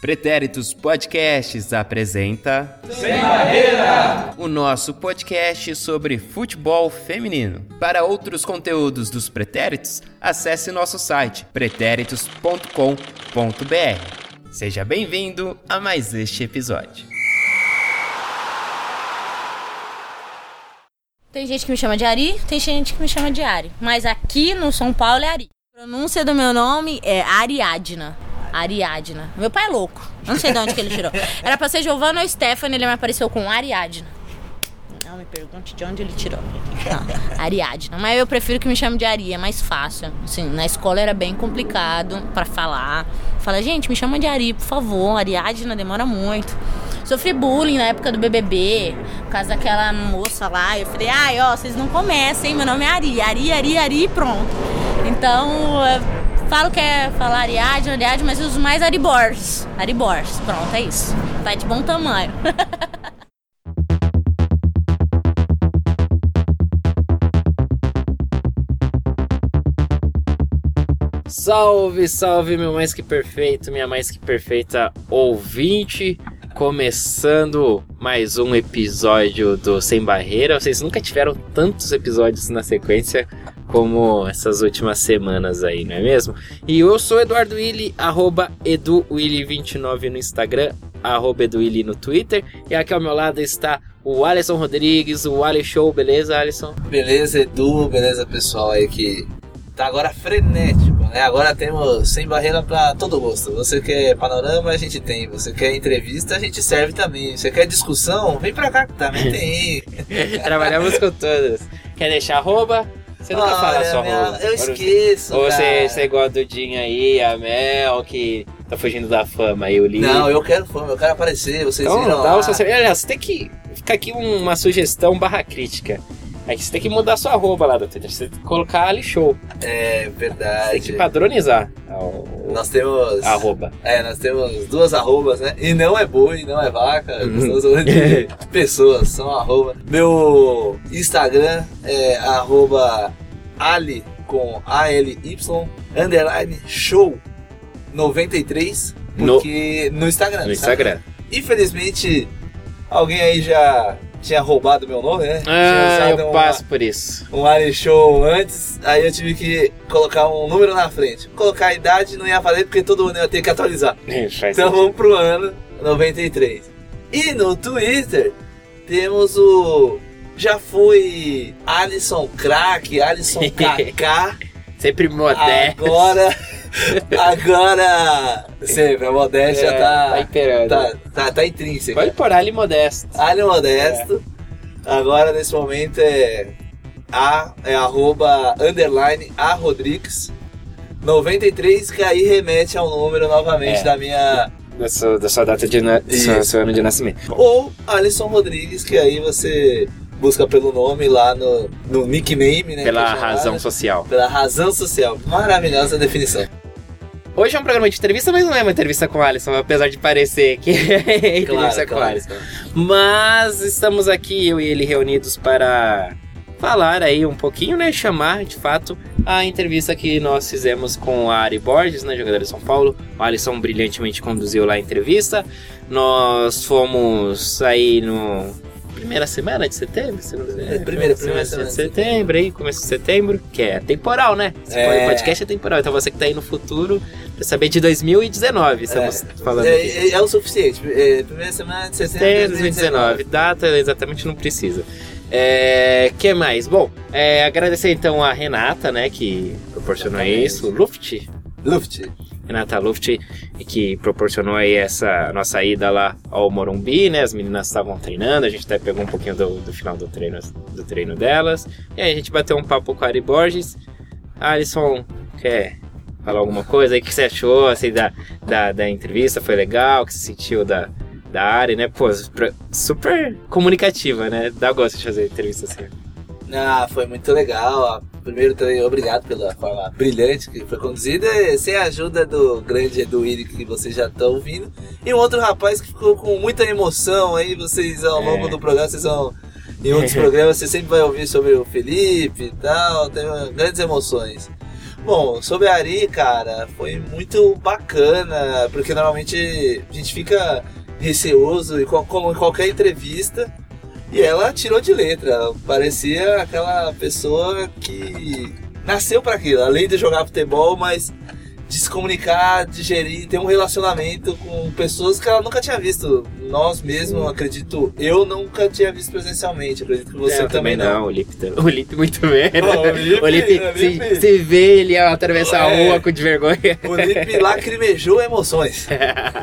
Pretéritos Podcasts apresenta Sem Barreira! o nosso podcast sobre futebol feminino. Para outros conteúdos dos Pretéritos, acesse nosso site pretéritos.com.br. Seja bem-vindo a mais este episódio. Tem gente que me chama de Ari, tem gente que me chama de Ari. Mas aqui no São Paulo é Ari. A pronúncia do meu nome é Ariadna. Ariadna. Meu pai é louco. Não sei de onde que ele tirou. Era pra ser Giovanna ou Stephanie, ele me apareceu com Ariadna. Não me pergunte de onde ele tirou. Não, Ariadna. Mas eu prefiro que me chame de Ari, é mais fácil. Assim, na escola era bem complicado pra falar. Fala, gente, me chama de Ari, por favor. Ariadna demora muito. Sofri bullying na época do BBB, por causa daquela moça lá. Eu falei, ai, ó, vocês não comecem, meu nome é Ari. Ari, Ari, Ari pronto. Então, falo que é falar Ariadne, Ariadne, mas uso mais Aribors. Aribors, pronto, é isso. Tá de bom tamanho. Salve, salve, meu mais que perfeito, minha mais que perfeita ouvinte. Começando mais um episódio do Sem Barreira. Vocês nunca tiveram tantos episódios na sequência como essas últimas semanas aí, não é mesmo? E eu sou Eduardo Willi, arroba EduWilli29 no Instagram, arroba EduWilli no Twitter. E aqui ao meu lado está o Alisson Rodrigues, o Ali Show, beleza, Alisson? Beleza, Edu, beleza, pessoal aí que tá agora frenético, né? Agora temos sem barreira pra todo gosto. Você quer panorama, a gente tem. Você quer entrevista, a gente serve também. Você quer discussão, vem pra cá que também tem. Trabalhamos com todas. Quer deixar arroba? Você nunca fala Olha, a sua minha- arroba. Eu esqueço, Ou você, você é igual a Dudinha aí, a Mel, que tá fugindo da fama aí, o Lee. Não, eu quero fama, eu quero aparecer. Vocês Então, viram dá lá. o seu... Aliás, você tem que... Fica aqui uma sugestão barra crítica. É que você tem que mudar sua arroba lá do Twitter. Você tem que colocar ali show. É Você verdade. tem que padronizar o, Nós temos. arroba. É, nós temos duas arrobas, né? E não é boi, não é vaca, Uhum. nós estamos falando de pessoas, são arroba. Meu Instagram é arroba ali com A-L-Y underline show 93 No- porque no, Instagram. No? Instagram. Infelizmente, alguém aí já tinha roubado meu nome, né? Ah, eu uma- passo por isso. um Ali Show antes, aí eu tive que colocar um número na frente. Colocar a idade não ia valer porque todo mundo ia ter que atualizar. Faz Então sentido. vamos pro ano 93. E no Twitter temos o. Já foi Alisson Crack, Alisson KK. Sempre modesto. agora. Agora. Sempre, a modéstia É, tá. tá imperando. Tá, tá, tá intrínseca. Pode pôr ali modesto. Ali Modesto. Agora nesse momento é. A é arroba underline A Rodrigues 93, que aí remete ao número novamente É. da minha Da sua, da sua data de na... seu ano de nascimento. Ou Alisson Rodrigues, que aí você busca pelo nome lá no, no nickname, né? Pela razão social. Pela razão social. Maravilhosa definição. Hoje é um programa de entrevista, mas não é uma entrevista com o Alisson, apesar de parecer que é entrevista com o Alisson. Mas estamos aqui, eu e ele, reunidos para falar aí um pouquinho, né? Chamar de fato a entrevista que nós fizemos com a Ari Borges, né? Jogadora de São Paulo. O Alisson brilhantemente conduziu lá a entrevista. Nós fomos aí no. Primeira semana de setembro? se não me engano. É, primeira- primeira semana semana de setembro, aí, começo de setembro, que é temporal, né? Esse É. podcast é temporal, então você que tá aí no futuro, pra saber de 2019, estamos falando É, aqui. é- é o suficiente. É, primeira semana de setembro Setembro de 2019. Data exatamente não precisa. É, que mais? Bom, é, agradecer então a Renata, né, que proporcionou Exatamente. isso, Luft, Luft. Renata Luft, que proporcionou aí essa nossa ida lá ao Morumbi, né? As meninas estavam treinando, a gente até pegou um pouquinho do, do final do treino, do treino delas. E aí a gente bateu um papo com a Ari Borges. Alisson, quer falar alguma coisa aí? O que você achou assim, da, da, da entrevista? Foi legal? O que você sentiu da, da Ari, né? Pô, super comunicativa, né? Dá gosto de fazer entrevista assim. Ah, foi muito legal. Primeiro, também, obrigado pela forma brilhante que foi conduzida. Sem a ajuda do grande Edu que vocês já estão ouvindo. E um outro rapaz que ficou com muita emoção aí. Vocês, ao longo É. do programa, vocês vão. Em outros programas, você sempre vai ouvir sobre o Felipe e tal. Tem grandes emoções. Bom, sobre a Ari, cara, foi muito bacana, porque normalmente a gente fica receoso, e em qualquer entrevista, e ela tirou de letra. Parecia aquela pessoa que nasceu para aquilo, além de jogar futebol, mas de se comunicar, de gerir, ter um relacionamento com pessoas que ela nunca tinha visto. Nós mesmos, acredito, eu nunca tinha visto presencialmente, acredito que você também não. O Lipe, o Lipe muito bem. Ó, o Lipe, o Lipe, o se, Lipe. se vê ele atravessar a É. rua com de vergonha. O Lipe lacrimejou emoções.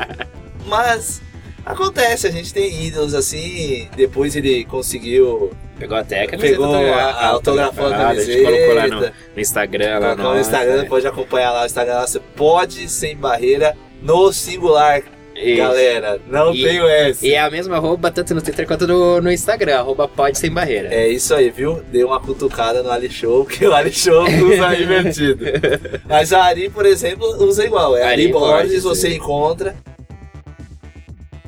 Mas acontece, a gente tem ídolos assim. Depois ele conseguiu. Pegou a Pegou camiseta a- a autografou a A gente colocou lá no, camiseta. no Instagram. Lá no Instagram, né? pode acompanhar lá o Instagram. lá, Você pode sem barreira no singular, Isso. galera. Não E- tem o S. E é a mesma arroba tanto no Twitter quanto no, no Instagram, arroba pode sem barreira. É isso aí, viu? Deu uma cutucada no Ali Show, porque o Ali Show usa invertido. Mas a Ari, por exemplo, usa igual. É Ari, Ari Borges, Borges, você encontra.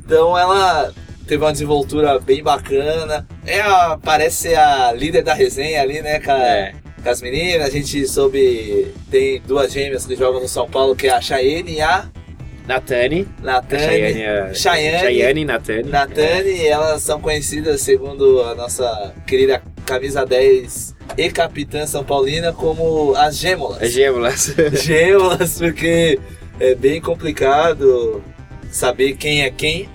Então ela teve uma desenvoltura bem bacana. É a, parece ser a líder da resenha ali, né, com, a- É. com as meninas. A gente soube. Tem duas gêmeas que jogam no São Paulo, que é a Chayenne e a Natane, Natane. a- Chayane. Chayane e Natane. Natane, elas são conhecidas, segundo a nossa querida camisa 10 e capitã São Paulina, como as gêmeas. As gêmeas. Gêmeas, porque é bem complicado saber quem é quem,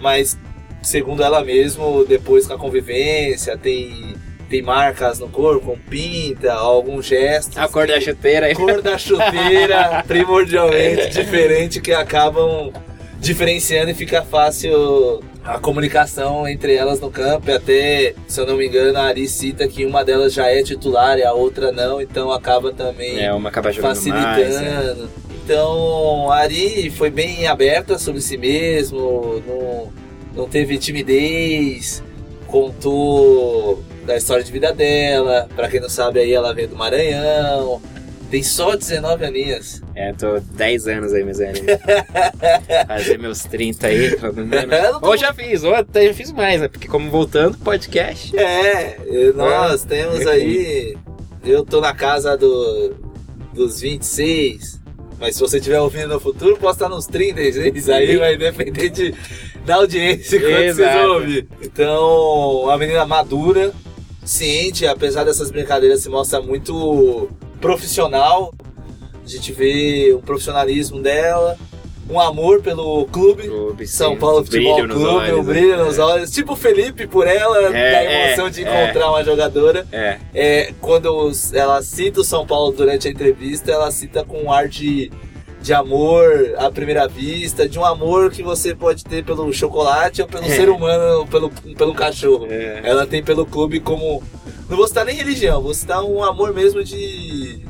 mas segundo ela mesmo, depois com a convivência, tem, tem marcas no corpo, com pinta, alguns gestos. A cor da chuteira aí. cor da chuteira primordialmente diferente que acabam diferenciando e fica fácil a comunicação entre elas no campo. E até, se eu não me engano, a Ari cita que uma delas já é titular e a outra não, então acaba também É, uma acaba jogando mais. é. Então, a Ari foi bem aberta sobre si mesmo, não, não teve timidez, contou da história de vida dela. Pra quem não sabe, aí ela veio do Maranhão. Tem só 19 aninhas. É, tô 10 anos aí, meus anos. Fazer meus 30 aí, pelo menos. Tô- Ou já fiz, ou até já fiz mais, né? Porque como voltando, podcast. É, nós temos aí. Eu tô na casa do, dos 26. Mas se você estiver ouvindo no futuro, posso estar nos 36. Aí vai depender de, da audiência quando vocês Exato. ouvir. Então, uma menina madura, ciente, apesar dessas brincadeiras, se mostra muito profissional. A gente vê o profissionalismo dela, um amor pelo clube. Clube, São Paulo Futebol nos Clube, um brilho né? nos olhos. Tipo o Felipe por ela, É, da emoção é, de é. encontrar uma jogadora. É, É, quando ela cita o São Paulo durante a entrevista, ela cita com um ar de, de amor à primeira vista, de um amor que você pode ter pelo chocolate ou pelo É. ser humano, ou pelo, pelo cachorro. é. Ela tem pelo clube como. Não vou citar nem religião, vou citar um amor mesmo de.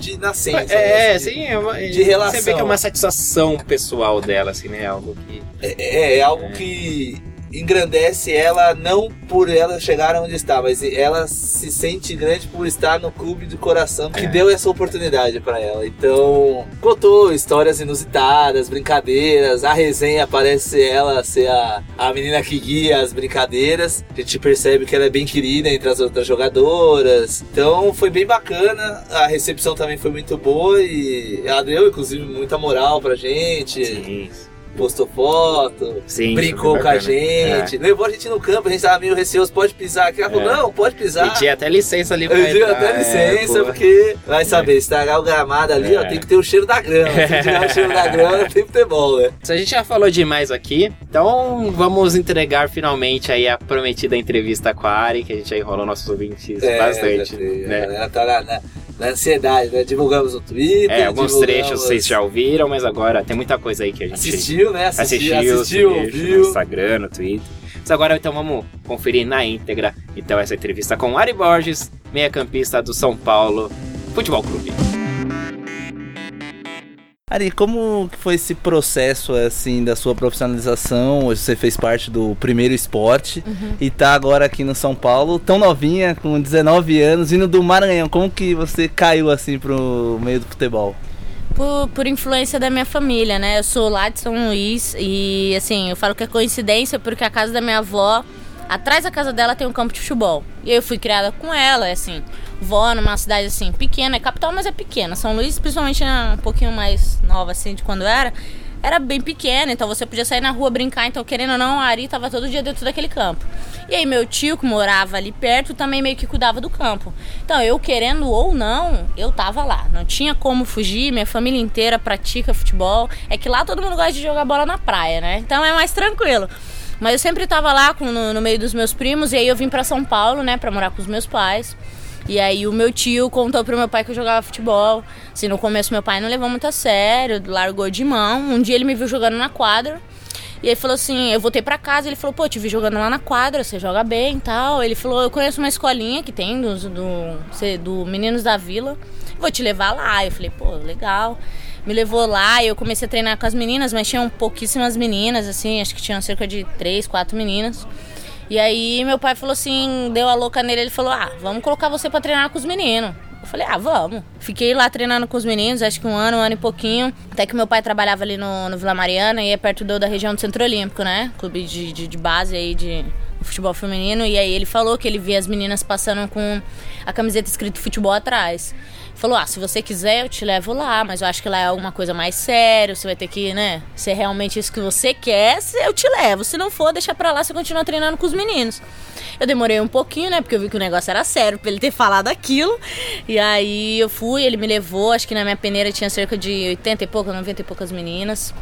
De nascença. É, né? sim, é uma, de relação. Você vê que é uma satisfação pessoal dela, assim, né? Algo que. É, é algo É. que engrandece ela não por ela chegar onde está, mas ela se sente grande por estar no clube do coração que É. deu essa oportunidade para ela. Então, contou histórias inusitadas, brincadeiras, a resenha parece ela ser a, a menina que guia as brincadeiras. A gente percebe que ela é bem querida entre as outras jogadoras. Então, foi bem bacana. A recepção também foi muito boa e ela deu inclusive muita moral pra gente. Sim, Postou foto, sim brincou com a gente, levou a gente no campo, a gente tava meio receoso, pode pisar aqui. Ela falou, É. não, pode É. pisar. Tinha até licença ali pra Eu digo até é, licença, pô. porque vai saber, estragar o gramado ali, ó, É. tem que ter o cheiro da grama. Se tiver o cheiro da grama, tem futebol, né? Se a gente já falou demais aqui, então vamos entregar finalmente aí a prometida entrevista com a Ari, que a gente já enrolou nossos ouvintes bastante. já sei, A né? galera tá na, na- na ansiedade, né? Divulgamos no Twitter. É, alguns trechos vocês já ouviram, mas agora tem muita coisa aí que a gente Assistiu, né? Assistiu, assistiu, assistiu, no. Instagram, no Twitter. Mas agora então vamos conferir na íntegra então essa entrevista com Ari Borges, meia-campista do São Paulo Futebol Clube. Ari, como que foi esse processo assim da sua profissionalização? Hoje você fez parte do primeiro esporte e tá agora aqui no São Paulo, tão novinha, com 19 anos, vindo do Maranhão. Como que você caiu assim pro meio do futebol? Por, por influência da minha família, né? Eu sou lá de São Luís e, assim, eu falo que é coincidência porque a casa da minha avó Atrás da casa dela tem um campo de futebol. E eu fui criada com ela, é assim, vó numa cidade assim, pequena, é capital, mas é pequena. São Luís, principalmente um pouquinho mais nova assim de quando era, era bem pequena, então você podia sair na rua brincar, então querendo ou não, a Ari tava todo dia dentro daquele campo. E aí meu tio, que morava ali perto, também meio que cuidava do campo. Então eu querendo ou não, eu tava lá. Não tinha como fugir, minha família inteira pratica futebol. É que lá todo mundo gosta de jogar bola na praia, né? Então é mais tranquilo. Mas eu sempre tava lá com, no, no meio dos meus primos, e aí eu vim para São Paulo, né, pra morar com os meus pais. E aí o meu tio contou pro meu pai que eu jogava futebol. Assim, no começo meu pai não levou muito a sério, largou de mão. Um dia ele me viu jogando na quadra. E aí falou assim, eu voltei pra casa, ele falou, pô, te vi jogando lá na quadra, você joga bem e tal. Ele falou, eu conheço uma escolinha que tem do, do, do Meninos da Vila, vou te levar lá. Eu falei, pô, legal. Me levou lá e eu comecei a treinar com as meninas, mas tinham pouquíssimas meninas, assim, acho que tinham cerca de três, quatro meninas. E aí meu pai falou assim, deu a louca nele, ele falou, ah, vamos colocar você para treinar com os meninos. Eu falei, ah, vamos. Fiquei lá treinando com os meninos, acho que um ano, um ano e pouquinho. Até que meu pai trabalhava ali no, no Vila Mariana e é perto do, da região do Centro Olímpico, né? Clube de, de, de base aí de futebol feminino. E aí ele falou que ele via as meninas passando com a camiseta escrito futebol atrás. Falou, ah, se você quiser eu te levo lá, mas eu acho que lá é alguma coisa mais séria, você vai ter que, né, ser realmente isso que você quer, eu te levo. Se não for, deixa pra lá, você continua treinando com os meninos. Eu demorei um pouquinho, né, porque eu vi que o negócio era sério, pra ele ter falado aquilo. E aí eu fui, ele me levou, acho que na minha peneira tinha cerca de 80 e poucas, 90 e poucas meninas.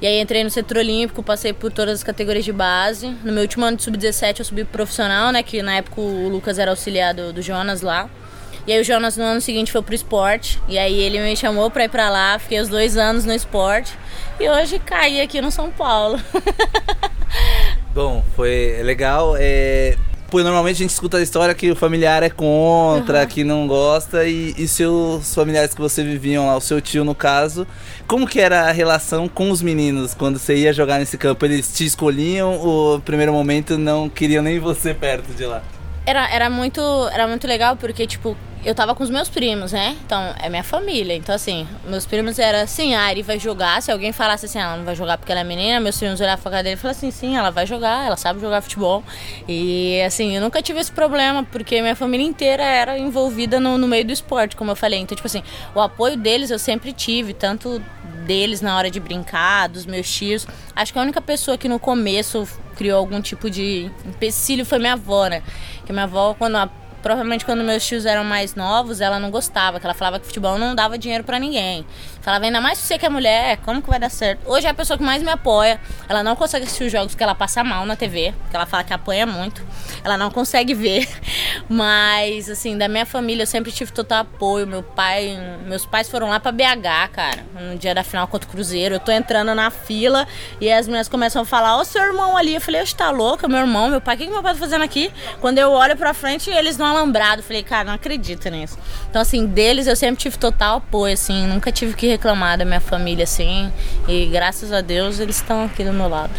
E aí entrei no setor olímpico, passei por todas as categorias de base. No meu último ano de sub-17 eu subi pro profissional, né, que na época o Lucas era auxiliar do, do Jonas lá. E aí o Jonas no ano seguinte foi pro esporte. E aí ele me chamou pra ir pra lá, fiquei os dois anos no esporte. E hoje caí aqui no São Paulo. Bom, foi legal. É... Pô, normalmente a gente escuta a história que o familiar é contra, uhum. que não gosta, e, e seus familiares que você viviam lá, o seu tio no caso, como que era a relação com os meninos quando você ia jogar nesse campo? Eles te escolhiam ou no primeiro momento não queriam nem você perto de lá? Era, era, muito, era muito legal porque, tipo, eu tava com os meus primos, né? Então, é minha família. Então, assim, meus primos eram assim, a Ari vai jogar. Se alguém falasse assim, ela não vai jogar porque ela é menina, meus primos olhavam pra cara dele e falavam assim, sim, ela vai jogar, ela sabe jogar futebol. E, assim, eu nunca tive esse problema, porque minha família inteira era envolvida no, no meio do esporte, como eu falei. Então, tipo assim, o apoio deles eu sempre tive, tanto deles na hora de brincar, dos meus tios. Acho que a única pessoa que no começo criou algum tipo de empecilho foi minha avó, né? Que minha avó, quando a provavelmente quando meus tios eram mais novos, ela não gostava, que ela falava que futebol não dava dinheiro para ninguém. Falava, ainda mais você que é mulher, como que vai dar certo? Hoje é a pessoa que mais me apoia. Ela não consegue assistir os jogos porque ela passa mal na TV, porque ela fala que apanha muito. Ela não consegue ver. Mas, assim, da minha família eu sempre tive total apoio. Meu pai, meus pais foram lá para BH, cara, no dia da final contra o Cruzeiro. Eu tô entrando na fila e as meninas começam a falar: Ó, oh, seu irmão ali. Eu falei: Você tá louca, meu irmão, meu pai, o que, que meu pai tá fazendo aqui? Quando eu olho pra frente, eles não alambrado. Falei: Cara, não acredito nisso. Então, assim, deles eu sempre tive total apoio, assim, nunca tive que reclamar da minha família, assim. E graças a Deus eles estão aqui do meu lado.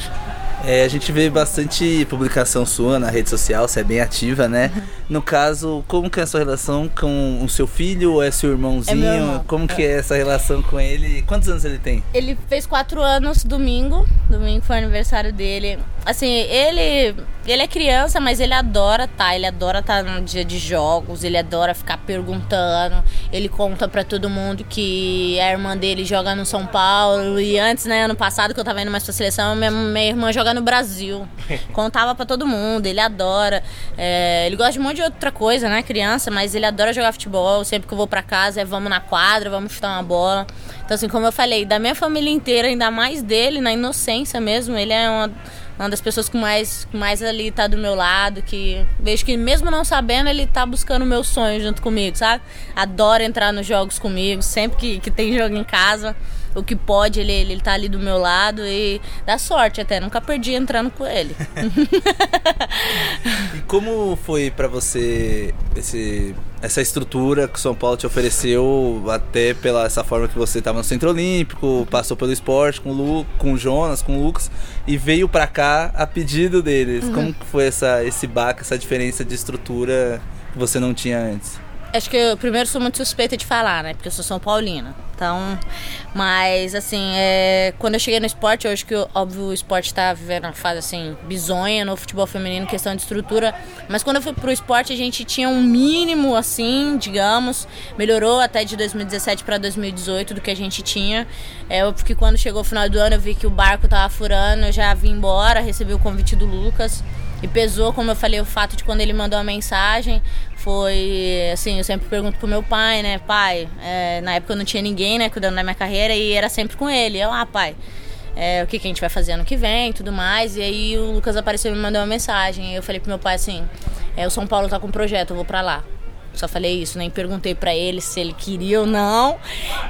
É, a gente vê bastante publicação sua na rede social, você é bem ativa, né? No caso, como que é a sua relação com o seu filho ou é seu irmãozinho? É irmão. Como que é essa relação com ele? Quantos anos ele tem? Ele fez quatro anos domingo. Domingo foi o aniversário dele. Assim, ele ele é criança, mas ele adora tá, ele adora estar tá no dia de jogos, ele adora ficar perguntando. Ele conta para todo mundo que a irmã dele joga no São Paulo e antes, né, ano passado que eu tava indo mais pra seleção, minha, minha irmã joga no Brasil. Contava para todo mundo, ele adora. É, ele gosta de um monte de outra coisa, né, criança, mas ele adora jogar futebol. Sempre que eu vou para casa é vamos na quadra, vamos chutar uma bola. Então assim, como eu falei, da minha família inteira, ainda mais dele, na inocência mesmo, ele é uma uma das pessoas que mais, que mais ali tá do meu lado, que vejo que mesmo não sabendo, ele tá buscando o meu sonho junto comigo, sabe? Adora entrar nos jogos comigo, sempre que, que tem jogo em casa, o que pode, ele, ele tá ali do meu lado e dá sorte até, nunca perdi entrando com ele. e como foi para você esse essa estrutura que o São Paulo te ofereceu, até pela essa forma que você estava no Centro Olímpico, passou pelo esporte com o, Lu, com o Jonas, com o Lucas, e veio para cá a pedido deles. Uhum. Como foi essa, esse baque, essa diferença de estrutura que você não tinha antes? Acho que eu primeiro sou muito suspeita de falar, né? Porque eu sou São Paulina. Então, mas assim, é, quando eu cheguei no esporte, eu acho que óbvio o esporte tá vivendo uma fase assim bizonha no futebol feminino, questão de estrutura. Mas quando eu fui pro esporte, a gente tinha um mínimo assim, digamos, melhorou até de 2017 para 2018 do que a gente tinha. É, porque quando chegou o final do ano, eu vi que o barco tava furando, eu já vim embora, recebi o convite do Lucas. E pesou, como eu falei, o fato de quando ele mandou a mensagem, foi assim, eu sempre pergunto pro meu pai, né, pai, é, na época eu não tinha ninguém, né, cuidando da minha carreira e era sempre com ele. Eu, ah, pai, é, o que, que a gente vai fazer ano que vem tudo mais. E aí o Lucas apareceu e me mandou uma mensagem. Eu falei pro meu pai assim, é, o São Paulo tá com um projeto, eu vou pra lá. Só falei isso, nem perguntei para ele se ele queria ou não.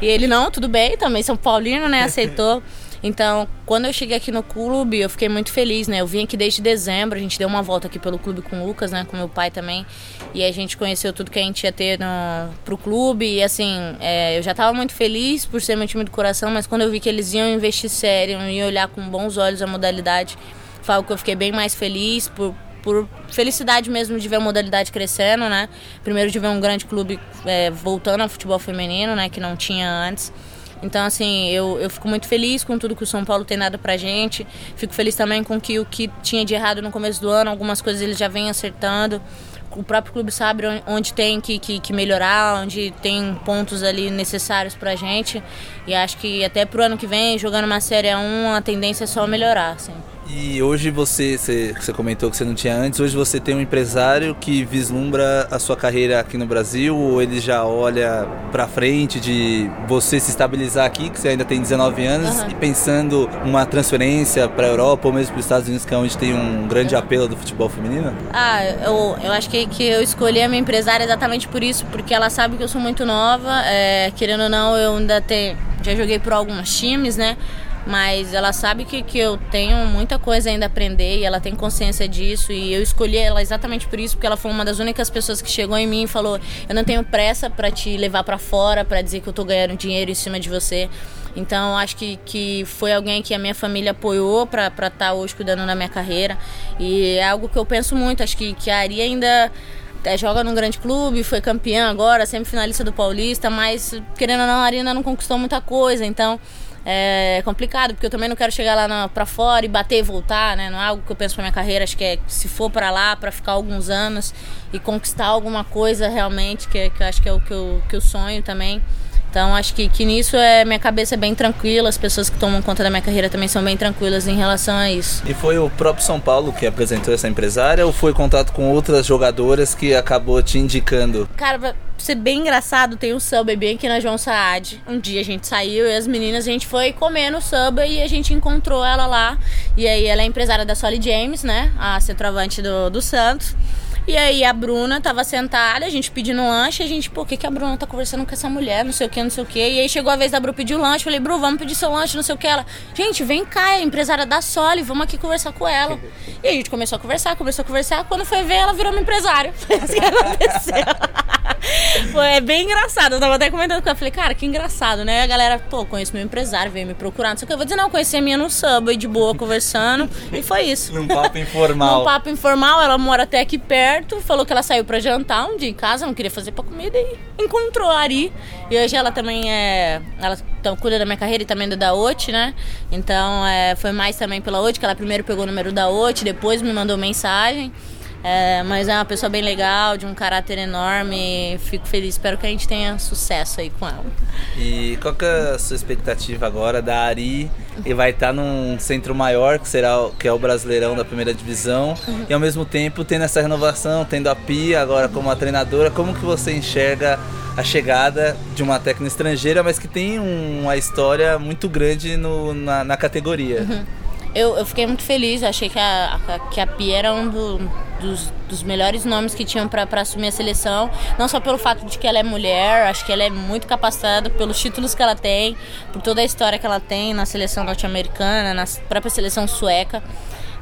E ele, não, tudo bem, também São Paulino, né, aceitou. Então, quando eu cheguei aqui no clube, eu fiquei muito feliz, né? Eu vim aqui desde dezembro, a gente deu uma volta aqui pelo clube com o Lucas, né? Com meu pai também. E a gente conheceu tudo que a gente ia ter no, pro clube. E assim, é, eu já estava muito feliz por ser meu time do coração, mas quando eu vi que eles iam investir sério, iam olhar com bons olhos a modalidade, foi algo que eu fiquei bem mais feliz por, por felicidade mesmo de ver a modalidade crescendo, né? Primeiro de ver um grande clube é, voltando ao futebol feminino, né? Que não tinha antes. Então, assim, eu, eu fico muito feliz com tudo que o São Paulo tem dado pra gente. Fico feliz também com que o que tinha de errado no começo do ano, algumas coisas ele já vem acertando. O próprio clube sabe onde tem que, que, que melhorar, onde tem pontos ali necessários pra gente. E acho que até pro ano que vem, jogando uma Série 1, a tendência é só melhorar, assim. E hoje você, você, você, comentou que você não tinha antes, hoje você tem um empresário que vislumbra a sua carreira aqui no Brasil ou ele já olha para frente de você se estabilizar aqui, que você ainda tem 19 anos, uhum. e pensando uma transferência para a Europa ou mesmo para os Estados Unidos, que é onde tem um grande apelo do futebol feminino? Ah, eu, eu acho que, que eu escolhi a minha empresária exatamente por isso, porque ela sabe que eu sou muito nova, é, querendo ou não, eu ainda tenho, já joguei por alguns times, né? Mas ela sabe que, que eu tenho muita coisa ainda a aprender e ela tem consciência disso. E eu escolhi ela exatamente por isso porque ela foi uma das únicas pessoas que chegou em mim e falou eu não tenho pressa para te levar para fora para dizer que eu tô ganhando dinheiro em cima de você. Então acho que, que foi alguém que a minha família apoiou para estar tá hoje cuidando da minha carreira. E é algo que eu penso muito acho que, que a Ari ainda é, joga num grande clube, foi campeã agora, sempre finalista do Paulista, mas querendo ou não, a Ari ainda não conquistou muita coisa, então é complicado, porque eu também não quero chegar lá na, pra fora e bater e voltar, né? Não é algo que eu penso pra minha carreira, acho que é se for para lá para ficar alguns anos e conquistar alguma coisa realmente, que, que eu acho que é o que eu, que eu sonho também. Então acho que, que nisso é minha cabeça é bem tranquila, as pessoas que tomam conta da minha carreira também são bem tranquilas em relação a isso. E foi o próprio São Paulo que apresentou essa empresária ou foi contato com outras jogadoras que acabou te indicando? Cara, pra ser bem engraçado, tem um Subway bem aqui na João Saad. Um dia a gente saiu e as meninas, a gente foi comer no Subway e a gente encontrou ela lá. E aí ela é empresária da Solly James, né? A centroavante do, do Santos. E aí a Bruna tava sentada, a gente pedindo lanche, a gente, pô, o que, que a Bruna tá conversando com essa mulher, não sei o que, não sei o que. E aí chegou a vez da Bru pedir o lanche, falei, Bru, vamos pedir seu lanche, não sei o que. Ela, gente, vem cá, é empresária da Soli, vamos aqui conversar com ela. E a gente começou a conversar, começou a conversar. Quando foi ver, ela virou uma empresária. Foi assim que aconteceu. Foi é bem engraçado. Eu tava até comentando com ela, falei, cara, que engraçado, né? A galera, pô, conheço meu empresário, veio me procurar, não sei o que. Eu vou dizer, não, conheci a minha no Subway, de boa, conversando. E foi isso. Num papo informal. Num papo informal, ela mora até aqui perto, falou que ela saiu para jantar um dia em casa, não queria fazer para comida e encontrou a Ari. E hoje ela também é. Ela então, cuida da minha carreira e também da OT, né? Então é, foi mais também pela OT, que ela primeiro pegou o número da OT, depois me mandou mensagem. É, mas é uma pessoa bem legal, de um caráter enorme. Fico feliz, espero que a gente tenha sucesso aí com ela. E qual que é a sua expectativa agora da Ari? E vai estar num centro maior, que será que é o Brasileirão da primeira divisão, uhum. e ao mesmo tempo tendo essa renovação, tendo a Pia agora como a treinadora, como que você enxerga a chegada de uma técnica estrangeira, mas que tem uma história muito grande no, na, na categoria? Uhum. Eu, eu fiquei muito feliz, achei que a, a, que a Pia era um do, dos, dos melhores nomes que tinham para assumir a seleção. Não só pelo fato de que ela é mulher, acho que ela é muito capacitada pelos títulos que ela tem, por toda a história que ela tem na seleção norte-americana, na própria seleção sueca.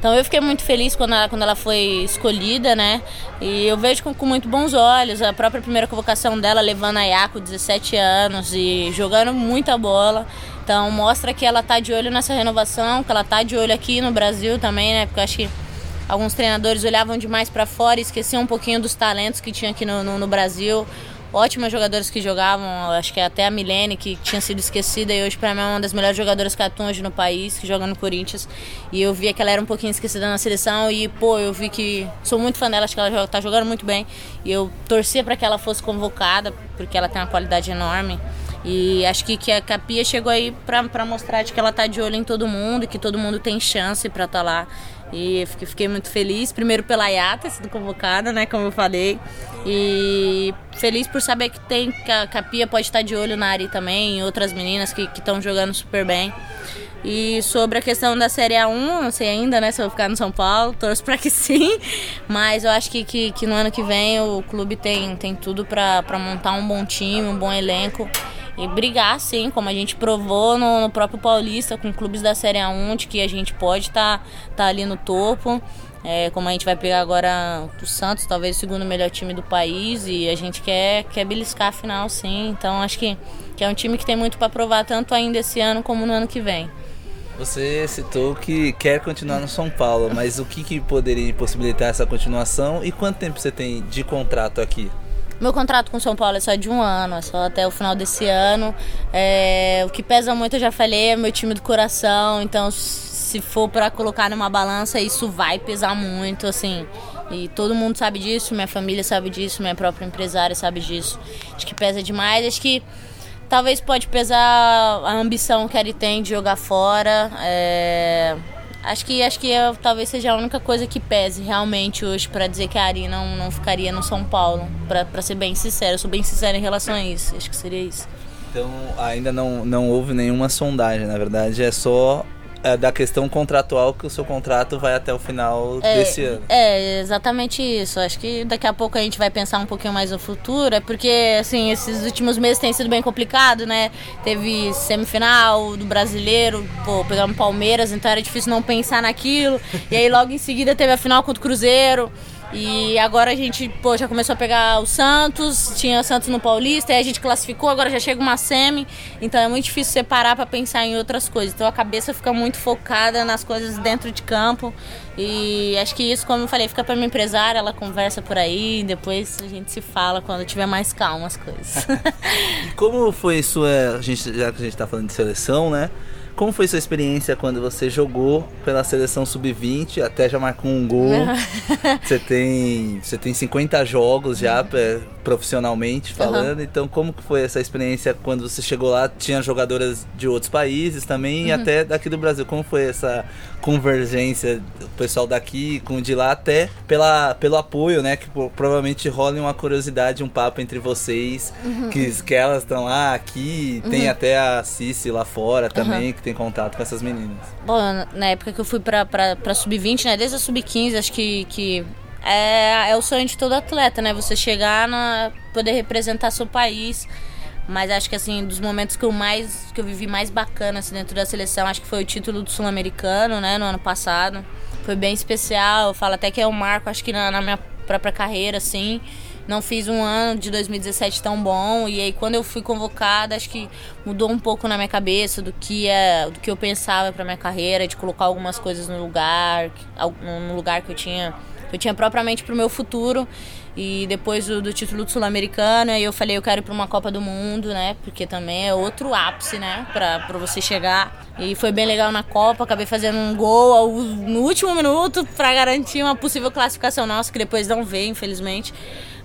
Então eu fiquei muito feliz quando ela, quando ela foi escolhida, né? E eu vejo com, com muito bons olhos a própria primeira convocação dela, levando a Yako, 17 anos, e jogando muita bola. Então mostra que ela tá de olho nessa renovação, que ela tá de olho aqui no Brasil também, né? Porque eu acho que alguns treinadores olhavam demais para fora e esqueciam um pouquinho dos talentos que tinha aqui no, no, no Brasil. ótimas jogadoras que jogavam, acho que até a Milene, que tinha sido esquecida e hoje para mim é uma das melhores jogadoras que atuam hoje no país, que joga no Corinthians. E eu via que ela era um pouquinho esquecida na seleção e, pô, eu vi que sou muito fã dela, acho que ela tá jogando muito bem. E eu torcia para que ela fosse convocada, porque ela tem uma qualidade enorme. E acho que, que a Capia chegou aí para mostrar de que ela tá de olho em todo mundo, que todo mundo tem chance para estar tá lá. E fiquei, fiquei muito feliz, primeiro pela ter sido convocada, né, como eu falei. E feliz por saber que tem que a Capia pode estar de olho na Ari também, e outras meninas que estão jogando super bem. E sobre a questão da Série A1, não sei ainda, né, se eu vou ficar no São Paulo, torço para que sim. Mas eu acho que, que, que, no ano que vem o clube tem, tem tudo para montar um bom time, um bom elenco e brigar, sim, como a gente provou no, no próprio Paulista, com clubes da Série A1, de que a gente pode estar tá, tá ali no topo. É, como a gente vai pegar agora o Santos, talvez o segundo melhor time do país, e a gente quer, quer beliscar a final, sim. Então acho que, que é um time que tem muito para provar, tanto ainda esse ano como no ano que vem. Você citou que quer continuar no São Paulo, mas o que, que poderia possibilitar essa continuação e quanto tempo você tem de contrato aqui? Meu contrato com São Paulo é só de um ano, é só até o final desse ano. É, o que pesa muito, eu já falei, é meu time do coração. Então, se for para colocar numa balança, isso vai pesar muito, assim. E todo mundo sabe disso, minha família sabe disso, minha própria empresária sabe disso. Acho que pesa demais. Acho que talvez pode pesar a ambição que ele tem de jogar fora. É Acho que acho que eu, talvez seja a única coisa que pese realmente hoje para dizer que a Ari não, não ficaria no São Paulo. para ser bem sincero, eu sou bem sincera em relação a isso. Acho que seria isso. Então ainda não, não houve nenhuma sondagem, na verdade é só é, da questão contratual que o seu contrato vai até o final é, desse ano. É, exatamente isso. Acho que daqui a pouco a gente vai pensar um pouquinho mais no futuro, é porque, assim, esses últimos meses tem sido bem complicado, né? Teve semifinal do brasileiro, pô, pegamos Palmeiras, então era difícil não pensar naquilo. E aí logo em seguida teve a final contra o Cruzeiro. E agora a gente, pô, já começou a pegar o Santos, tinha Santos no Paulista, aí a gente classificou, agora já chega uma semi, então é muito difícil separar para pensar em outras coisas. Então a cabeça fica muito focada nas coisas dentro de campo. E acho que isso, como eu falei, fica para minha empresária, ela conversa por aí, depois a gente se fala quando tiver mais calma as coisas. e como foi sua, a gente, já que a gente tá falando de seleção, né? Como foi sua experiência quando você jogou pela seleção sub-20, até já marcou um gol? você tem você tem 50 jogos já profissionalmente falando, uhum. então como que foi essa experiência quando você chegou lá? Tinha jogadoras de outros países também uhum. e até daqui do Brasil. Como foi essa convergência do pessoal daqui com o de lá até pela, pelo apoio, né? Que provavelmente rola uma curiosidade, um papo entre vocês, uhum. que, que elas estão lá, aqui, tem uhum. até a Cici lá fora também, tem contato com essas meninas. Bom, na época que eu fui pra, pra, pra sub-20, né? Desde a sub-15, acho que, que é, é o sonho de todo atleta, né? Você chegar na poder representar seu país. Mas acho que assim, dos momentos que eu mais que eu vivi mais bacana assim, dentro da seleção, acho que foi o título do Sul-Americano, né, no ano passado. Foi bem especial. Eu falo até que é um marco, acho que na, na minha própria carreira, assim. Não fiz um ano de 2017 tão bom. E aí quando eu fui convocada, acho que mudou um pouco na minha cabeça do que é, do que eu pensava para minha carreira, de colocar algumas coisas no lugar, no lugar que eu tinha eu tinha propriamente pro meu futuro. E depois do, do título sul-americano, aí eu falei, eu quero ir para uma Copa do Mundo, né? Porque também é outro ápice, né? Pra você chegar. E foi bem legal na Copa, acabei fazendo um gol ao, no último minuto para garantir uma possível classificação nossa, que depois não veio, infelizmente.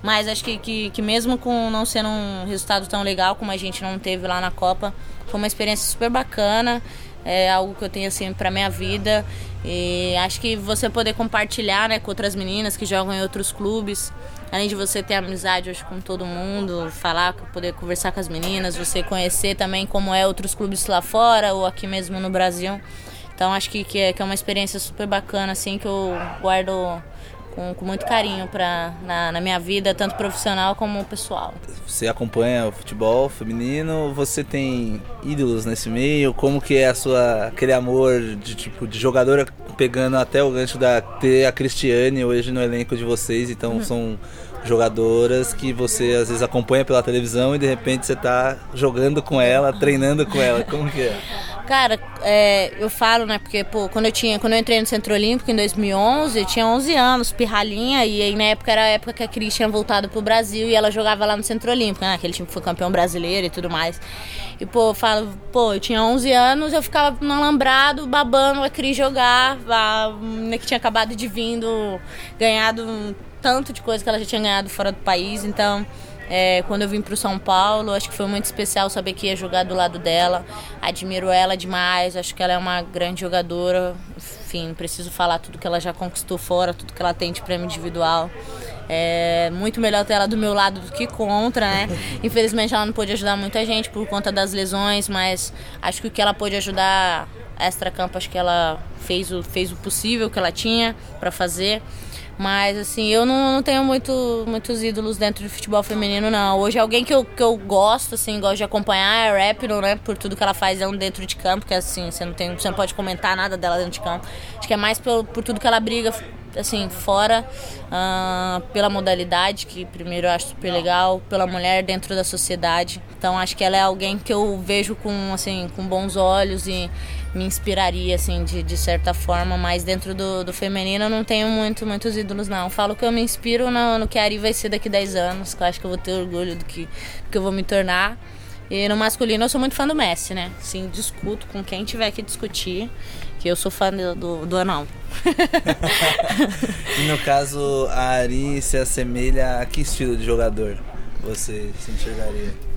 Mas acho que, que, que mesmo com não sendo um resultado tão legal como a gente não teve lá na Copa, foi uma experiência super bacana é algo que eu tenho assim para minha vida. E acho que você poder compartilhar né, com outras meninas que jogam em outros clubes além de você ter amizade hoje com todo mundo falar poder conversar com as meninas você conhecer também como é outros clubes lá fora ou aqui mesmo no Brasil. Então acho que, que, é, que é uma experiência super bacana assim que eu guardo com, com muito carinho pra, na, na, minha vida, tanto profissional como pessoal. Você acompanha o futebol feminino, você tem ídolos nesse meio? Como que é a sua, aquele amor de tipo de jogadora pegando até o gancho da ter a Cristiane hoje no elenco de vocês, então uhum. são jogadoras que você às vezes acompanha pela televisão e de repente você está jogando com ela, treinando com ela. Como que é? Cara, é, eu falo, né, porque, pô, quando eu tinha, quando eu entrei no Centro Olímpico em 2011, eu tinha 11 anos, pirralhinha, e aí na época era a época que a Cris tinha voltado pro Brasil e ela jogava lá no Centro Olímpico, né, aquele time que foi campeão brasileiro e tudo mais. E, pô, eu falo, pô, eu tinha 11 anos, eu ficava no alambrado, babando a Cris jogar, a menina que tinha acabado de vindo, ganhado tanto de coisa que ela já tinha ganhado fora do país, então é, quando eu vim para o São Paulo, acho que foi muito especial saber que ia jogar do lado dela. Admiro ela demais, acho que ela é uma grande jogadora. Enfim, preciso falar tudo que ela já conquistou fora, tudo que ela tem de prêmio individual. É muito melhor ter ela do meu lado do que contra, né? Infelizmente ela não pôde ajudar muita gente por conta das lesões, mas acho que o que ela pôde ajudar extra campo, acho que ela fez o, fez o possível que ela tinha para fazer. Mas, assim, eu não, não, tenho muito, muitos ídolos dentro do futebol feminino, não. Hoje, alguém que eu, que eu gosto, assim, gosto de acompanhar é a Rapino, né? Por tudo que ela faz dentro de campo, que, assim, você não, tem, você não pode comentar nada dela dentro de campo. Acho que é mais por, por tudo que ela briga, assim, fora, uh, pela modalidade, que primeiro eu acho super legal, pela mulher dentro da sociedade. Então, acho que ela é alguém que eu vejo com, assim, com bons olhos e me inspiraria, assim, de, de certa forma, mas dentro do, do feminino eu não tenho muito, muitos ídolos, não. Falo que eu me inspiro no, no que a Ari vai ser daqui 10 anos, que eu acho que eu vou ter orgulho do que, do que eu vou me tornar. E no masculino eu sou muito fã do Messi, né? Sim, discuto com quem tiver que discutir, que eu sou fã do, do, do Anão. e no caso, a Ari se assemelha a que estilo de jogador você se enxergaria?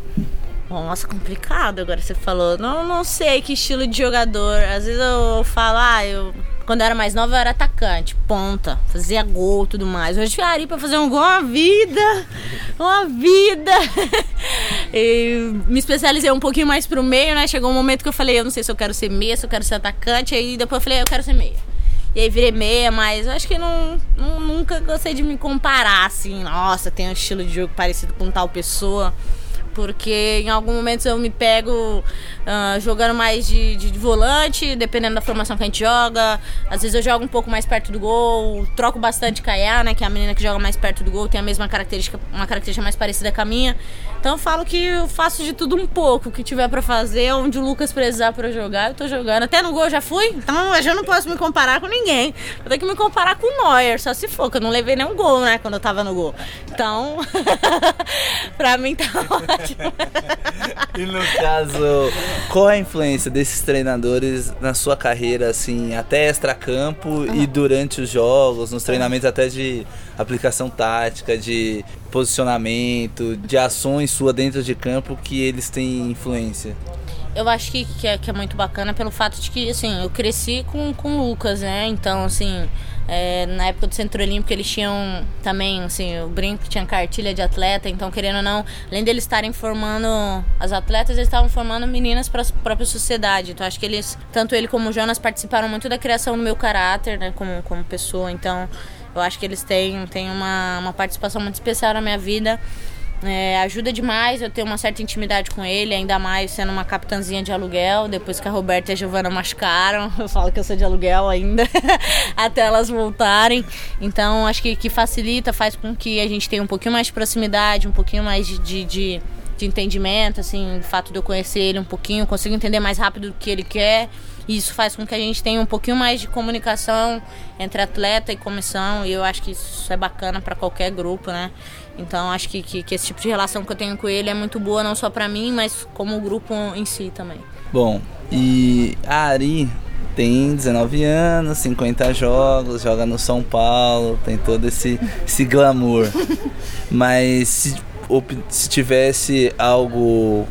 Nossa, complicado agora você falou. Não, não sei que estilo de jogador. Às vezes eu falo, ah, eu. Quando eu era mais nova eu era atacante, ponta, fazia gol tudo mais. Hoje eu Ari pra fazer um gol, uma vida! Uma vida! e me especializei um pouquinho mais pro meio, né? Chegou um momento que eu falei, eu não sei se eu quero ser meia, se eu quero ser atacante. Aí depois eu falei, eu quero ser meia. E aí virei meia, mas eu acho que não, não, nunca gostei de me comparar assim. Nossa, tem um estilo de jogo parecido com tal pessoa porque em algum momento eu me pego uh, jogando mais de, de, de, volante, dependendo da formação que a gente joga. Às vezes eu jogo um pouco mais perto do gol, troco bastante Kaya, né, que é a menina que joga mais perto do gol, tem a mesma característica, uma característica mais parecida com a minha. Então eu falo que eu faço de tudo um pouco, o que tiver para fazer, onde o Lucas precisar para jogar, eu tô jogando. Até no gol já fui, então eu já não posso me comparar com ninguém. Eu tenho que me comparar com o Neuer, só se for, que eu não levei nenhum gol, né, quando eu tava no gol. Então, pra mim tá ótimo. e no caso, qual é a influência desses treinadores na sua carreira, assim, até extra-campo uhum. e durante os jogos, nos treinamentos até de aplicação tática, de posicionamento, de ações sua dentro de campo que eles têm influência? eu acho que, que é, que, é, muito bacana pelo fato de que, assim, eu cresci com, com o Lucas, né? Então, assim, é, na época do Centro Olímpico eles tinham também, assim, o brinco tinha cartilha de atleta, então querendo ou não, além deles estarem formando as atletas, eles estavam formando meninas para a própria sociedade. Então acho que eles, tanto ele como o Jonas, participaram muito da criação do meu caráter, né, como, como pessoa. Então eu acho que eles têm, têm uma, uma participação muito especial na minha vida. É, ajuda demais, eu tenho uma certa intimidade com ele, ainda mais sendo uma capitãzinha de aluguel, depois que a Roberta e a Giovana machucaram, eu falo que eu sou de aluguel ainda, até elas voltarem. Então acho que, que facilita, faz com que a gente tenha um pouquinho mais de proximidade, um pouquinho mais de, de, de, de entendimento, assim, o fato de eu conhecer ele um pouquinho, consigo entender mais rápido o que ele quer. E isso faz com que a gente tenha um pouquinho mais de comunicação entre atleta e comissão, e eu acho que isso é bacana para qualquer grupo, né? Então acho que, que, que, esse tipo de relação que eu tenho com ele é muito boa, não só para mim, mas como o grupo em si também. Bom, e a Ari tem 19 anos, 50 jogos, joga no São Paulo, tem todo esse, esse glamour. Mas se, se tivesse algo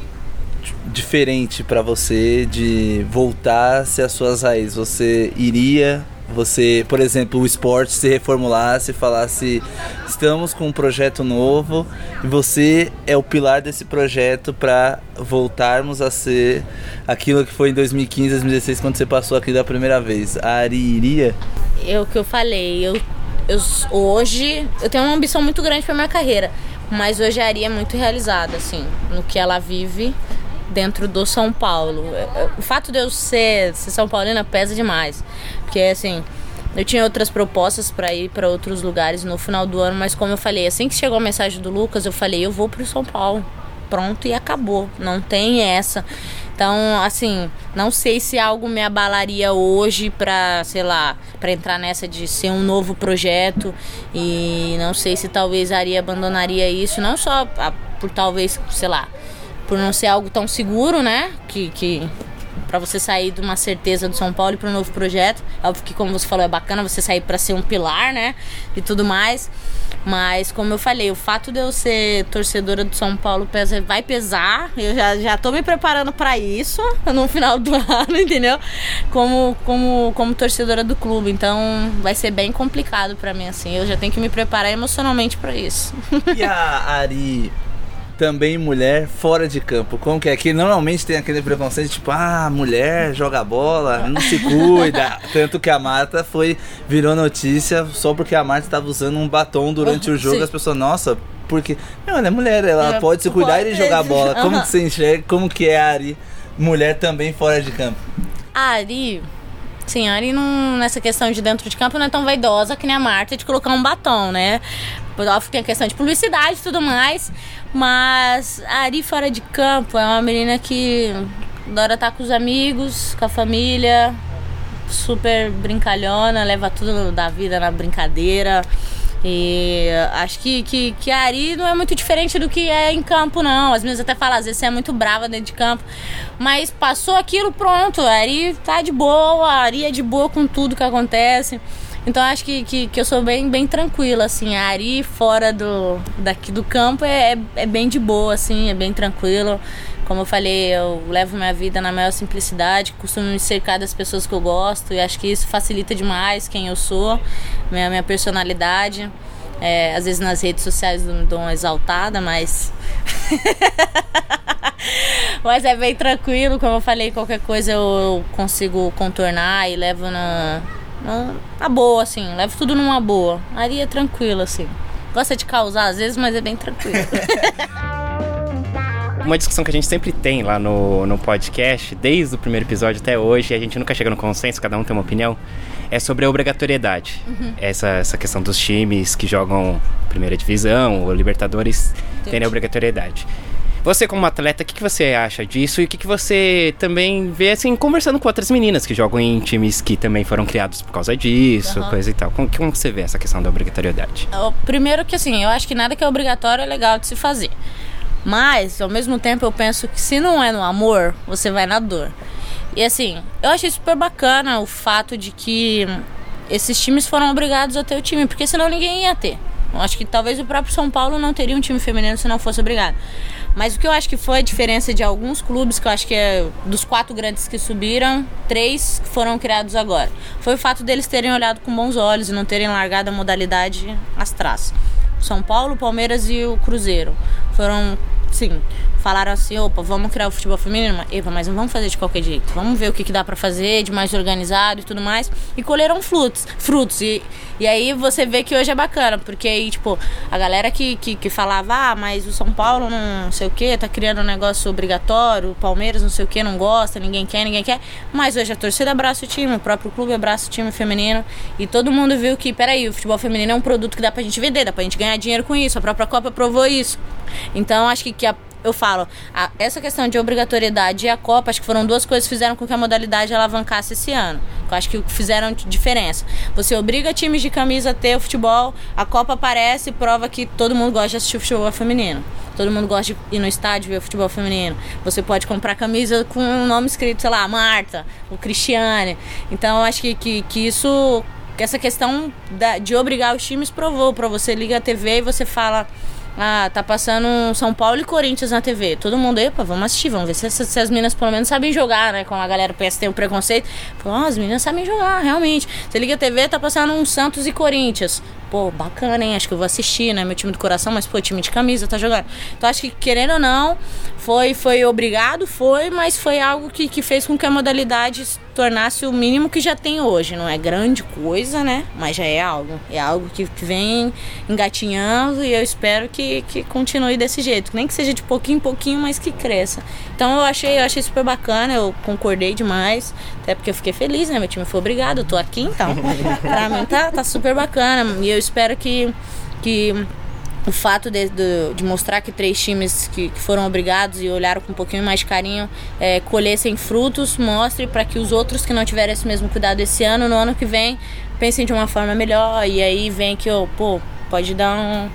diferente para você de voltar se as suas raízes, você iria você, por exemplo, o esporte se reformulasse falasse: estamos com um projeto novo e você é o pilar desse projeto para voltarmos a ser aquilo que foi em 2015, 2016, quando você passou aqui da primeira vez. A Ari iria? É o que eu falei. Eu, eu, hoje eu tenho uma ambição muito grande para minha carreira, mas hoje a Ari é muito realizada, assim, no que ela vive dentro do São Paulo. É, é, o fato de eu ser, ser São Paulina pesa demais. Porque, assim, eu tinha outras propostas para ir para outros lugares no final do ano, mas como eu falei, assim que chegou a mensagem do Lucas, eu falei, eu vou pro São Paulo. Pronto e acabou. Não tem essa. Então, assim, não sei se algo me abalaria hoje pra, sei lá, pra entrar nessa de ser um novo projeto. E não sei se talvez a Ari abandonaria isso, não só por talvez, sei lá, por não ser algo tão seguro, né? Que, que para você sair de uma certeza do São Paulo para um novo projeto. Óbvio que, como você falou, é bacana você sair para ser um pilar, né? E tudo mais. Mas, como eu falei, o fato de eu ser torcedora do São Paulo pesa, vai pesar. Eu já, já tô me preparando para isso no final do ano, entendeu? Como, como, como torcedora do clube. Então, vai ser bem complicado para mim, assim. Eu já tenho que me preparar emocionalmente para isso. E a Ari também mulher fora de campo. Como que é? Que normalmente tem aquele preconceito, tipo, ah, mulher joga bola, não se cuida. Tanto que a Marta foi, virou notícia só porque a Marta estava usando um batom durante o jogo. Sim. As pessoas, nossa, porque. Não, ela é mulher, ela É, pode se cuidar pode e jogar bola. Como Aham. que você enxerga? Como que é a Ari, mulher também fora de campo? A Ari, Ari não, nessa questão de dentro de campo não é tão vaidosa que nem a Marta de colocar um batom, né? Óbvio que tem a questão de publicidade e tudo mais, mas a Ari fora de campo é uma menina que adora estar com os amigos, com a família, super brincalhona, leva tudo da vida na brincadeira. E acho que, que, que a Ari não é muito diferente do que é em campo, não. Às vezes até fala, às vezes você é muito brava dentro de campo. Mas passou aquilo, pronto. A Ari tá de boa, a Ari é de boa com tudo que acontece. Então acho que, que, que eu sou bem, bem tranquila, assim. A Ari fora do, daqui do campo é, é, é bem de boa, assim, é bem tranquilo. Como eu falei, eu levo minha vida na maior simplicidade, costumo me cercar das pessoas que eu gosto e acho que isso facilita demais quem eu sou, minha, minha personalidade. É, às vezes nas redes sociais eu dou uma exaltada, mas. mas é bem tranquilo, como eu falei, qualquer coisa eu consigo contornar e levo na, na, na boa, assim, levo tudo numa boa. Ari é tranquilo, assim. Gosta de causar às vezes, mas é bem tranquilo. Uma discussão que a gente sempre tem lá no, no podcast, desde o primeiro episódio até hoje, e a gente nunca chega no consenso, cada um tem uma opinião, é sobre a obrigatoriedade. Essa, essa questão dos times que jogam primeira divisão ou Libertadores terem a obrigatoriedade. Você, como atleta, o que, que você acha disso e o que, que você também vê, assim, conversando com outras meninas que jogam em times que também foram criados por causa disso, Aham. coisa e tal? Como, como você vê essa questão da obrigatoriedade? Primeiro que assim, eu acho que nada que é obrigatório é legal de se fazer. Mas, ao mesmo tempo, eu penso que se não é no amor, você vai na dor. E assim, eu achei super bacana o fato de que esses times foram obrigados a ter o time, porque senão ninguém ia ter. Eu acho que talvez o próprio São Paulo não teria um time feminino se não fosse obrigado. Mas o que eu acho que foi a diferença de alguns clubes, que eu acho que é dos quatro grandes que subiram, três foram criados agora. Foi o fato deles terem olhado com bons olhos e não terem largado a modalidade às traças. São Paulo, Palmeiras e o Cruzeiro. Foram, sim, falaram assim, opa, vamos criar o futebol feminino, Eva, mas não vamos fazer de qualquer jeito. Vamos ver o que, que dá pra fazer de mais organizado e tudo mais. E colheram frutos. frutos. E, e aí você vê que hoje é bacana, porque aí, tipo, a galera que, que, que falava, ah, mas o São Paulo não sei o que, tá criando um negócio obrigatório, o Palmeiras não sei o que, não gosta, ninguém quer, ninguém quer. Mas hoje a torcida abraça o time, o próprio clube abraça o time feminino. E todo mundo viu que, peraí, o futebol feminino é um produto que dá pra gente vender, dá pra gente ganhar dinheiro com isso. A própria Copa provou isso. Então acho que, que a eu falo, a- essa questão de obrigatoriedade e a Copa, acho que foram duas coisas que fizeram com que a modalidade alavancasse esse ano. Eu acho que fizeram diferença. Você obriga times de camisa a ter o futebol, a Copa aparece e prova que todo mundo gosta de assistir o futebol feminino. Todo mundo gosta de ir no estádio ver o futebol feminino. Você pode comprar camisa com um nome escrito, sei lá, Marta, o Cristiane. Então eu acho que, que, que isso, que essa questão da- de obrigar os times provou. Pra você liga a TV e você fala. Ah, tá passando São Paulo e Corinthians na TV. Todo mundo, epa, vamos assistir, vamos ver se, essas- se as meninas pelo menos sabem jogar, né? Como a galera pensa tem o preconceito. Pô, as meninas sabem jogar, realmente. Você liga a TV, tá passando um Santos e Corinthians. Pô, bacana, hein? Acho que eu vou assistir, né? Meu time do coração, mas, pô, time de camisa tá jogando. Então acho que, querendo ou não, foi, foi obrigado, foi, mas foi algo que, que fez com que a modalidade se tornasse o mínimo que já tem hoje. Não é grande coisa, né? Mas já é algo. É algo que, que vem engatinhando e eu espero que, que continue desse jeito. Nem que seja de pouquinho em pouquinho, mas que cresça. Então eu achei, eu achei super bacana, eu concordei demais. Até porque eu fiquei feliz, né? Meu time foi obrigado, eu tô aqui, então. pra mim tá, tá super bacana. E eu espero que. que o fato de, de, de, mostrar que três times que, que, foram obrigados e olharam com um pouquinho mais de carinho é, colhessem frutos, mostre para que os outros que não tiveram esse mesmo cuidado esse ano, no ano que vem, pensem de uma forma melhor e aí vem que, oh, pô, pode dar um,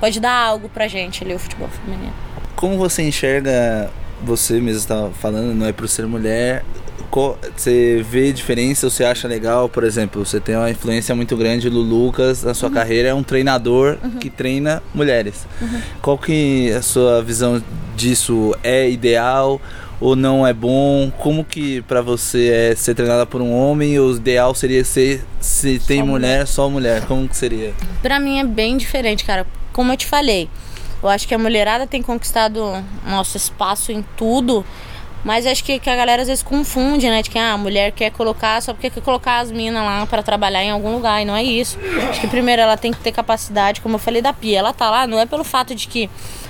pode dar algo pra gente ali o futebol feminino. Como você enxerga, você mesmo estava falando, não é por ser mulher, você vê diferença ou você acha legal? Por exemplo, você tem uma influência muito grande do Lucas na sua uhum. carreira, é um treinador uhum. que treina mulheres. Uhum. Qual que a sua visão disso é ideal ou não é bom? Como que para você é ser treinada por um homem? O ideal seria ser se tem mulher, mulher, só mulher. Como que seria? Para mim é bem diferente, cara. Como eu te falei, eu acho que a mulherada tem conquistado nosso espaço em tudo mas acho que, que a galera às vezes confunde, né? De que ah, a mulher quer colocar só porque quer colocar as minas lá para trabalhar em algum lugar. E não é isso. Acho que primeiro ela tem que ter capacidade, como eu falei da Pia. Ela tá lá, não é pelo fato de que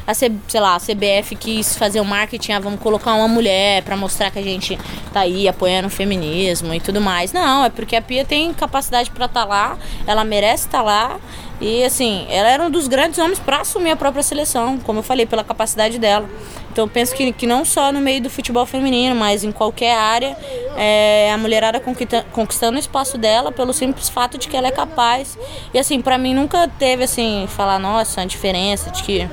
a, C, sei lá, a CBF quis fazer o marketing, ah, vamos colocar uma mulher para mostrar que a gente tá aí apoiando o feminismo e tudo mais. Não, é porque a Pia tem capacidade para estar tá lá, ela merece estar tá lá. E assim, ela era um dos grandes homens para assumir a própria seleção, como eu falei, pela capacidade dela. Então eu penso que, que não só no meio do futebol feminino, mas em qualquer área, é, a mulherada conquistando o espaço dela pelo simples fato de que ela é capaz. E assim, para mim nunca teve assim, falar, nossa, a diferença de que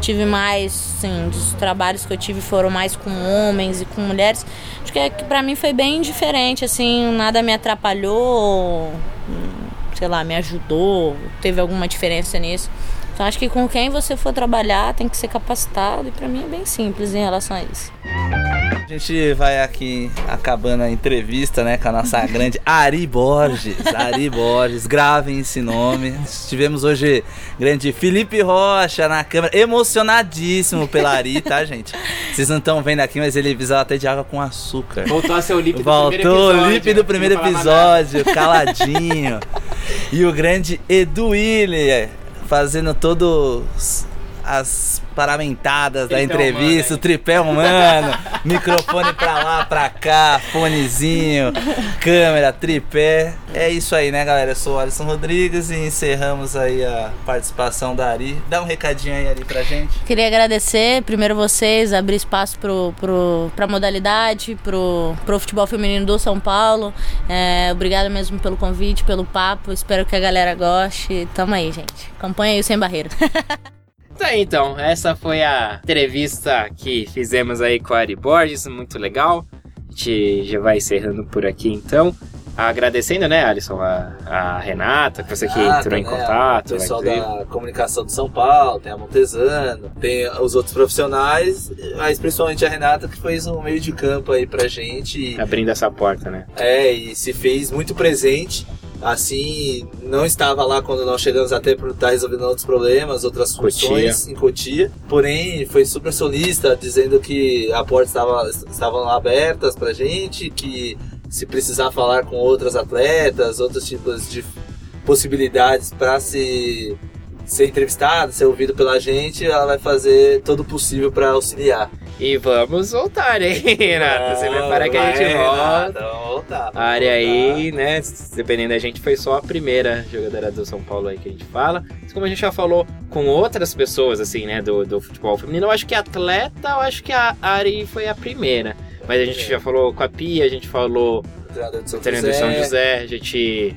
tive mais, assim, dos trabalhos que eu tive foram mais com homens e com mulheres. Acho que, é, que para mim foi bem diferente, assim, nada me atrapalhou, sei lá, me ajudou, teve alguma diferença nisso. Então acho que com quem você for trabalhar tem que ser capacitado e para mim é bem simples em relação a isso. A gente vai aqui acabando a entrevista, né, com a nossa grande Ari Borges. Ari Borges, gravem esse nome. Tivemos hoje grande Felipe Rocha na câmera, emocionadíssimo pela Ari, tá, gente? Vocês não estão vendo aqui, mas ele precisava até de água com açúcar. Voltou a ser o Lip do Voltou primeiro episódio. Voltou o Lip do primeiro episódio, caladinho. e o grande Edu fazendo todos as paramentadas da entrevista, humano, o tripé humano, microfone pra lá, pra cá, fonezinho, câmera, tripé. É isso aí, né, galera? Eu sou o Alisson Rodrigues e encerramos aí a participação da Ari. Dá um recadinho aí, Ari, pra gente. Queria agradecer primeiro vocês, abrir espaço pro, pro, pra modalidade, pro, pro futebol feminino do São Paulo. É, obrigado mesmo pelo convite, pelo papo. Espero que a galera goste. Tamo aí, gente. Acompanha aí o Sem Barreiro. Tá então, essa foi a entrevista que fizemos aí com a Ari Borges, muito legal. A gente já vai encerrando por aqui então. Agradecendo, né, Alisson, a, a Renata, que você que entrou em né, contato. O pessoal da comunicação de São Paulo, tem a Montesano, tem os outros profissionais, mas principalmente a Renata que fez um meio de campo aí pra gente. Abrindo essa porta, né? É, e se fez muito presente assim, não estava lá quando nós chegamos até por estar resolvendo outros problemas, outras funções Cotia. em Cotia. Porém, foi super solista, dizendo que a porta estava estavam abertas pra gente, que se precisar falar com outras atletas, outros tipos de possibilidades para se ser entrevistado, ser ouvido pela gente, ela vai fazer todo o possível para auxiliar. E vamos voltar, hein, Renata? Você prepara que a gente volta. Vamos voltar. A área aí, né? Dependendo da gente, foi só a primeira jogadora do São Paulo aí que a gente fala. Mas como a gente já falou com outras pessoas, assim, né, do, do futebol feminino, eu acho que atleta, eu acho que a Ari foi a primeira. Mas a gente já falou com a Pia, a gente falou treinador de São, treinador José. São José, a gente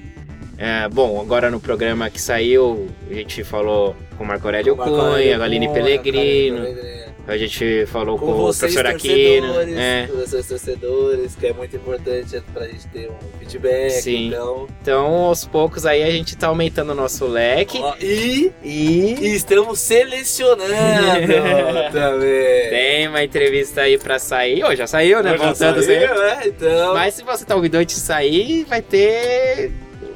é, bom, agora no programa que saiu, a gente falou com o Marco Aurélio Cunha, a Aline Pellegrino. A gente falou com, com o professor Aquino. É. Com vocês torcedores, que é muito importante pra gente ter um feedback. Sim. Então, então aos poucos aí a gente tá aumentando o nosso leque. e, e... e estamos selecionando também. Tem uma entrevista aí pra sair. Ô, já saiu, né? Voltando saiu. Né? Então... Mas se você tá ouvindo antes de sair, vai ter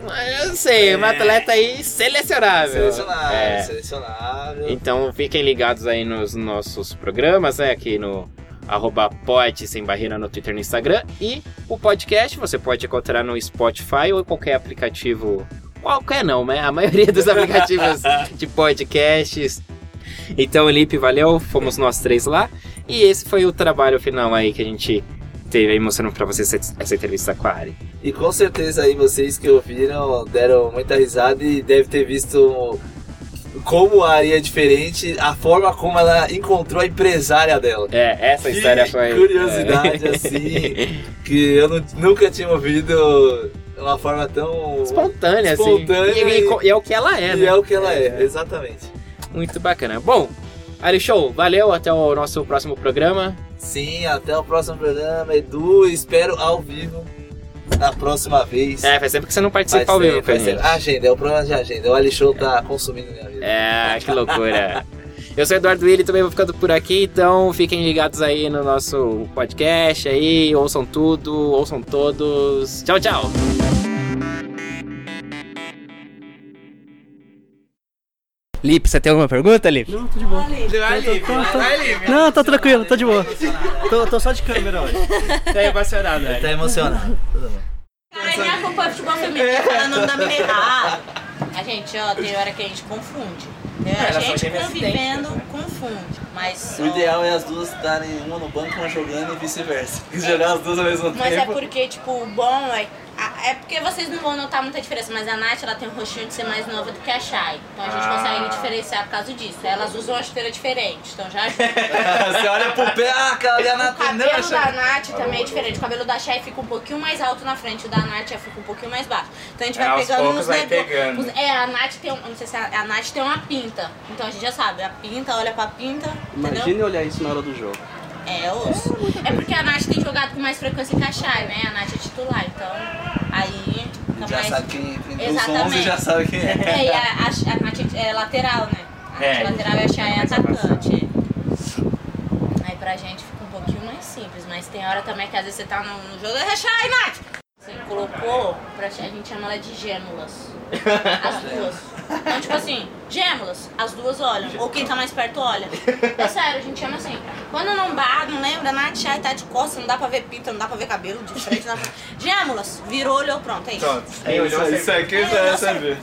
eu sei, é. um atleta aí selecionável. Selecionável, é. selecionável. Então fiquem ligados aí nos nossos programas, né? Aqui no arroba pod sem barreira no Twitter e no Instagram. E o podcast você pode encontrar no Spotify ou qualquer aplicativo. Qualquer não, né? A maioria dos aplicativos de podcasts. Então, Lipe, valeu. Fomos nós três lá. E esse foi o trabalho final aí que a gente teve aí mostrando pra vocês essa entrevista com a Ari. E com certeza aí vocês que ouviram deram muita risada e deve ter visto como a Ari é diferente, a forma como ela encontrou a empresária dela. É, essa Que história foi. curiosidade, assim, que eu nu- nunca tinha ouvido uma forma tão Espontânea, Espontânea assim. E, e- e é o que ela é, E né? é o que ela é, exatamente. Muito bacana. Bom, Ari Show, valeu. Até o nosso próximo programa. Sim, até o próximo programa, Edu. Espero ao vivo na próxima vez. É, faz tempo que você não participa ao vivo ser- gente. Agenda, é o problema de agenda. O Ali Show tá consumindo minha vida. É, que loucura. Eu sou Eduardo Willi, também vou ficando por aqui, então fiquem ligados aí no nosso podcast aí, ouçam tudo, ouçam todos. Tchau, tchau. Lipe, você tem alguma pergunta, Lipe? Não, tô de boa. Vai, Lipe, vai, Lipe. Não, tô tranquilo, tô de boa. Tô, tô só de câmera hoje. Tá emocionado, velho. Tá emocionado. Tudo bom. Cara, nem acompanha futebol feminino, falando nome da menina errado. A gente, ó, tem hora que a gente confunde. É, a gente convivendo, idênticas, confunde. Mas, O ó, ideal é as duas estarem uma no banco, uma jogando e vice-versa. Jogar as duas ao mesmo Mas é tempo. porque, tipo, o bom é. É porque vocês não vão notar muita diferença, mas a Nath ela tem um rostinho de ser mais nova do que a Shai. Então a gente Ah. consegue diferenciar por causa disso. Elas usam uma chuteira diferente, então já ajuda. Você olha pro pé, ah, aquela ali é a O Nath. Não, cabelo acha- da Nath também é diferente. O cabelo da Shai fica um pouquinho mais alto na frente, o da Nath já fica um pouquinho mais baixo. Então a gente vai É, pegando uns vai negócios. pegando. os- É, a Nath tem um. Não sei se a, a Nath tem uma pinta. Então a gente já sabe, a pinta, olha pra pinta. Entendeu? Imagine olhar isso na hora do jogo. É, osso. É porque a Nath tem jogado com mais frequência que a Shai, né? A Nath é titular, então. Aí. Já mais- sabe quem entra entre os Exatamente. 11 já sabe quem é. É, e a, a, a Nath é lateral, né? A É, Nath é lateral e a Shai é mais atacante. é. Aí pra gente fica um pouquinho mais simples, mas tem hora também que às vezes você tá no, no jogo. É Shai, Nath! Você colocou, pra, a gente chama ela de gêmulas. As duas. Então, tipo assim, gêmeas, as duas olham. Ou quem tá mais perto olha. É sério, a gente chama assim. Quando não dá, não lembra, Nath Shai tá de costas, não dá pra ver pinta, não dá pra ver cabelo de frente. Não dá pra... Gêmeas, virou, olhou, pronto, é isso. Pronto. Olhou, isso você aqui É, já você- sabe.